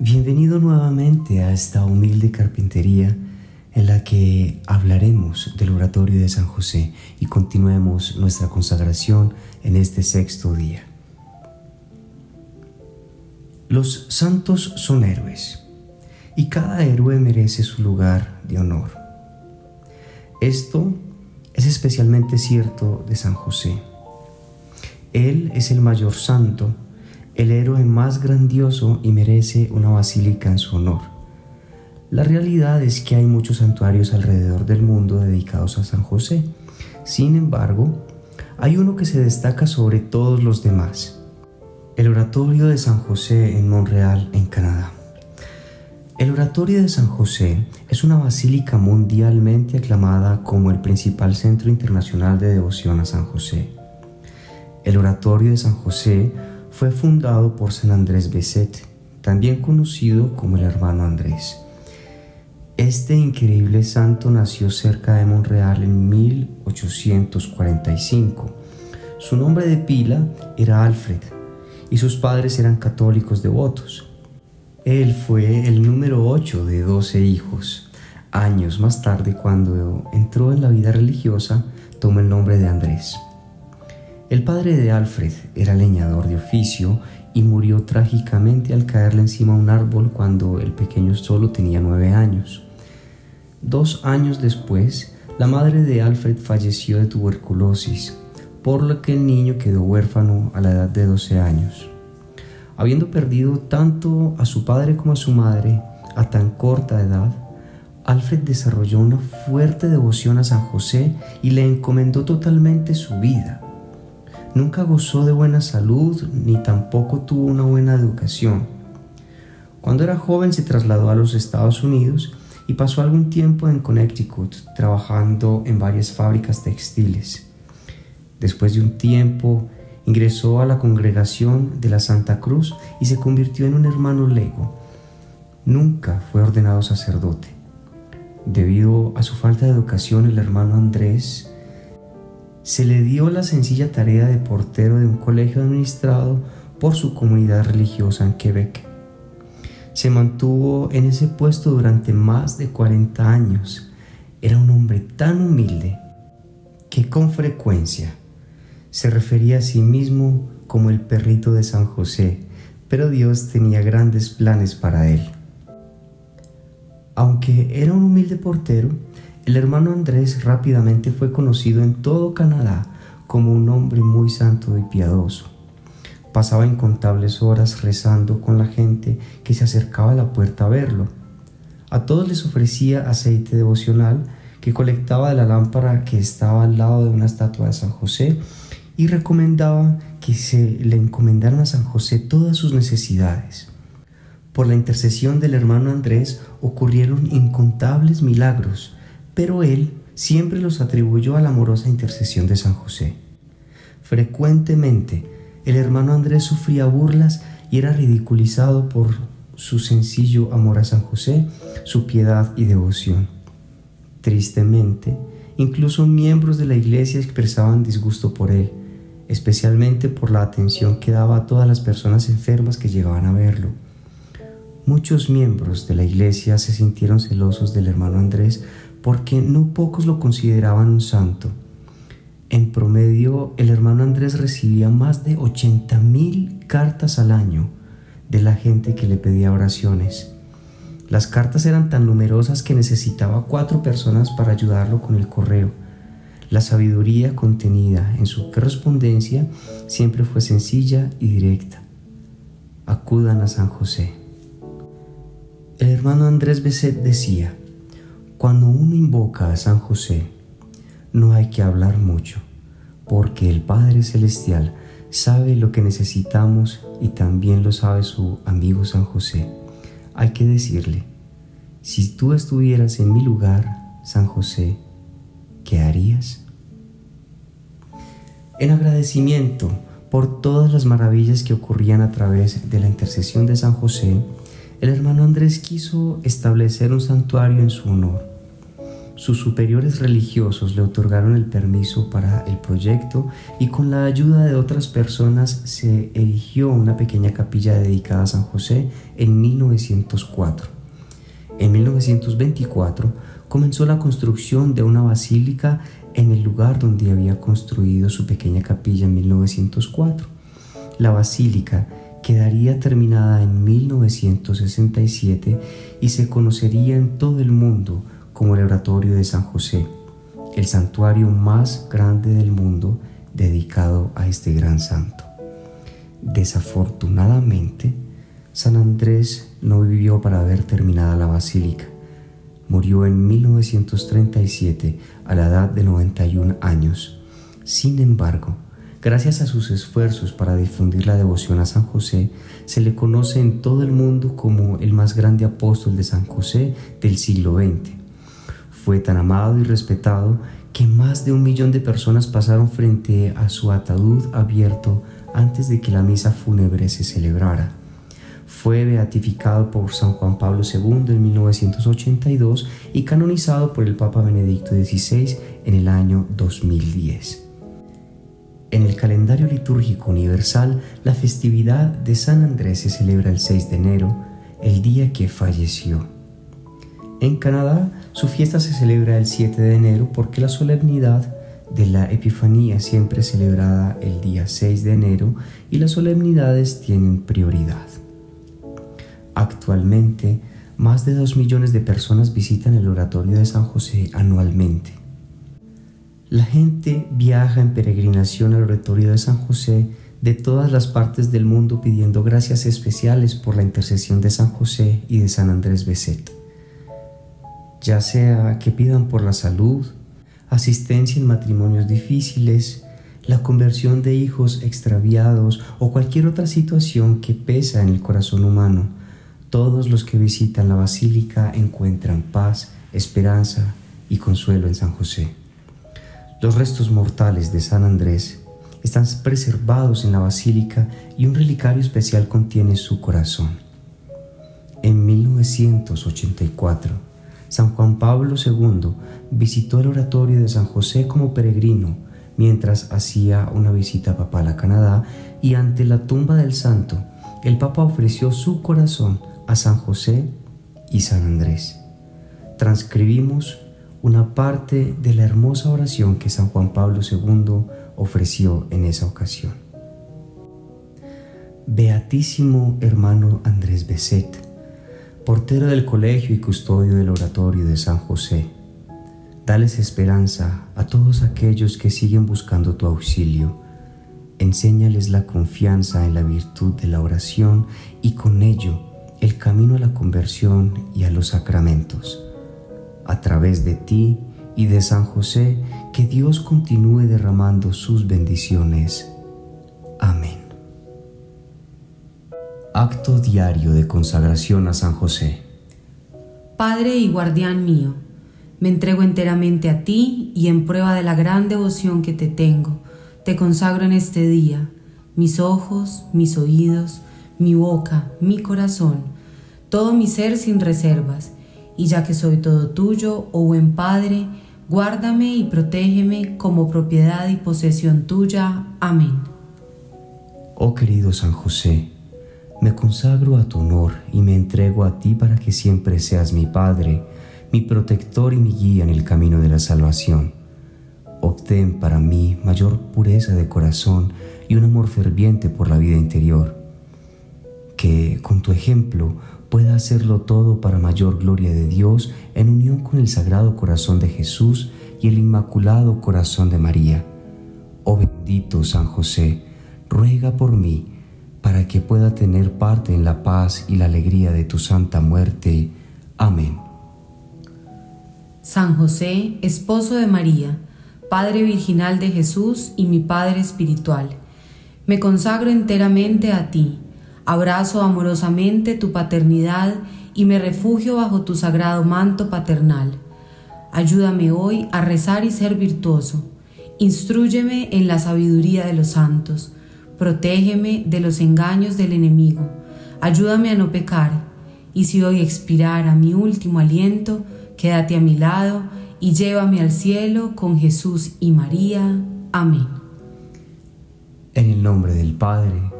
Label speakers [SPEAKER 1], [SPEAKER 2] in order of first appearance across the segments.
[SPEAKER 1] Bienvenido nuevamente a esta humilde carpintería en la que hablaremos del oratorio de San José y continuemos nuestra consagración en este sexto día. Los santos son héroes y cada héroe merece su lugar de honor. Esto es especialmente cierto de San José. Él es el mayor santo el héroe más grandioso y merece una basílica en su honor. La realidad es que hay muchos santuarios alrededor del mundo dedicados a San José. Sin embargo, hay uno que se destaca sobre todos los demás, el Oratorio de San José en Montreal, en Canadá. El Oratorio de San José es una basílica mundialmente aclamada como el principal centro internacional de devoción a San José. El Oratorio de San José fue fundado por San Andrés Beset, también conocido como el hermano Andrés. Este increíble santo nació cerca de Montreal en 1845. Su nombre de pila era Alfred y sus padres eran católicos devotos. Él fue el número 8 de 12 hijos. Años más tarde, cuando entró en la vida religiosa, tomó el nombre de Andrés. El padre de Alfred era leñador de oficio y murió trágicamente al caerle encima un árbol cuando el pequeño solo tenía nueve años. Dos años después, la madre de Alfred falleció de tuberculosis, por lo que el niño quedó huérfano a la edad de 12 años. Habiendo perdido tanto a su padre como a su madre a tan corta edad, Alfred desarrolló una fuerte devoción a San José y le encomendó totalmente su vida. Nunca gozó de buena salud ni tampoco tuvo una buena educación. Cuando era joven se trasladó a los Estados Unidos y pasó algún tiempo en Connecticut trabajando en varias fábricas textiles. Después de un tiempo ingresó a la congregación de la Santa Cruz y se convirtió en un hermano lego. Nunca fue ordenado sacerdote. Debido a su falta de educación, el hermano Andrés se le dio la sencilla tarea de portero de un colegio administrado por su comunidad religiosa en Quebec. Se mantuvo en ese puesto durante más de 40 años. Era un hombre tan humilde que con frecuencia se refería a sí mismo como el perrito de San José, pero Dios tenía grandes planes para él. Aunque era un humilde portero, el hermano Andrés rápidamente fue conocido en todo Canadá como un hombre muy santo y piadoso. Pasaba incontables horas rezando con la gente que se acercaba a la puerta a verlo. A todos les ofrecía aceite devocional que colectaba de la lámpara que estaba al lado de una estatua de San José y recomendaba que se le encomendaran a San José todas sus necesidades. Por la intercesión del hermano Andrés ocurrieron incontables milagros pero él siempre los atribuyó a la amorosa intercesión de San José. Frecuentemente, el hermano Andrés sufría burlas y era ridiculizado por su sencillo amor a San José, su piedad y devoción. Tristemente, incluso miembros de la iglesia expresaban disgusto por él, especialmente por la atención que daba a todas las personas enfermas que llegaban a verlo. Muchos miembros de la iglesia se sintieron celosos del hermano Andrés porque no pocos lo consideraban un santo. En promedio, el hermano Andrés recibía más de 80 mil cartas al año de la gente que le pedía oraciones. Las cartas eran tan numerosas que necesitaba cuatro personas para ayudarlo con el correo. La sabiduría contenida en su correspondencia siempre fue sencilla y directa. Acudan a San José. El hermano Andrés Beset decía, cuando uno invoca a San José, no hay que hablar mucho, porque el Padre Celestial sabe lo que necesitamos y también lo sabe su amigo San José. Hay que decirle, si tú estuvieras en mi lugar, San José, ¿qué harías? En agradecimiento por todas las maravillas que ocurrían a través de la intercesión de San José, el hermano Andrés quiso establecer un santuario en su honor sus superiores religiosos le otorgaron el permiso para el proyecto y con la ayuda de otras personas se erigió una pequeña capilla dedicada a San José en 1904. En 1924 comenzó la construcción de una basílica en el lugar donde había construido su pequeña capilla en 1904. La basílica quedaría terminada en 1967 y se conocería en todo el mundo como el Oratorio de San José, el santuario más grande del mundo dedicado a este gran santo. Desafortunadamente, San Andrés no vivió para ver terminada la basílica. Murió en 1937 a la edad de 91 años. Sin embargo, gracias a sus esfuerzos para difundir la devoción a San José, se le conoce en todo el mundo como el más grande apóstol de San José del siglo XX. Fue tan amado y respetado que más de un millón de personas pasaron frente a su ataúd abierto antes de que la misa fúnebre se celebrara. Fue beatificado por San Juan Pablo II en 1982 y canonizado por el Papa Benedicto XVI en el año 2010. En el calendario litúrgico universal, la festividad de San Andrés se celebra el 6 de enero, el día que falleció. En Canadá, su fiesta se celebra el 7 de enero porque la solemnidad de la Epifanía siempre es celebrada el día 6 de enero y las solemnidades tienen prioridad. Actualmente, más de 2 millones de personas visitan el oratorio de San José anualmente. La gente viaja en peregrinación al oratorio de San José de todas las partes del mundo pidiendo gracias especiales por la intercesión de San José y de San Andrés Beset ya sea que pidan por la salud, asistencia en matrimonios difíciles, la conversión de hijos extraviados o cualquier otra situación que pesa en el corazón humano. Todos los que visitan la basílica encuentran paz, esperanza y consuelo en San José. Los restos mortales de San Andrés están preservados en la basílica y un relicario especial contiene su corazón. En 1984, San Juan Pablo II visitó el oratorio de San José como peregrino mientras hacía una visita papal a Canadá y ante la tumba del santo, el Papa ofreció su corazón a San José y San Andrés. Transcribimos una parte de la hermosa oración que San Juan Pablo II ofreció en esa ocasión. Beatísimo hermano Andrés Beset, portero del colegio y custodio del oratorio de San José, dales esperanza a todos aquellos que siguen buscando tu auxilio. Enséñales la confianza en la virtud de la oración y con ello el camino a la conversión y a los sacramentos. A través de ti y de San José, que Dios continúe derramando sus bendiciones. Amén. Acto diario de consagración a San José.
[SPEAKER 2] Padre y guardián mío, me entrego enteramente a ti y en prueba de la gran devoción que te tengo, te consagro en este día mis ojos, mis oídos, mi boca, mi corazón, todo mi ser sin reservas, y ya que soy todo tuyo, oh buen Padre, guárdame y protégeme como propiedad y posesión tuya. Amén.
[SPEAKER 1] Oh querido San José, me consagro a tu honor y me entrego a ti para que siempre seas mi Padre, mi protector y mi guía en el camino de la salvación. Obtén para mí mayor pureza de corazón y un amor ferviente por la vida interior. Que con tu ejemplo pueda hacerlo todo para mayor gloria de Dios en unión con el Sagrado Corazón de Jesús y el Inmaculado Corazón de María. Oh bendito San José, ruega por mí para que pueda tener parte en la paz y la alegría de tu santa muerte. Amén.
[SPEAKER 2] San José, esposo de María, Padre Virginal de Jesús y mi Padre Espiritual, me consagro enteramente a ti, abrazo amorosamente tu paternidad y me refugio bajo tu sagrado manto paternal. Ayúdame hoy a rezar y ser virtuoso. Instrúyeme en la sabiduría de los santos Protégeme de los engaños del enemigo. Ayúdame a no pecar. Y si hoy expirara mi último aliento, quédate a mi lado y llévame al cielo con Jesús y María. Amén.
[SPEAKER 1] En el nombre del Padre,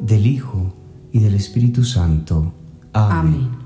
[SPEAKER 1] del Hijo y del Espíritu Santo. Amén. Amén.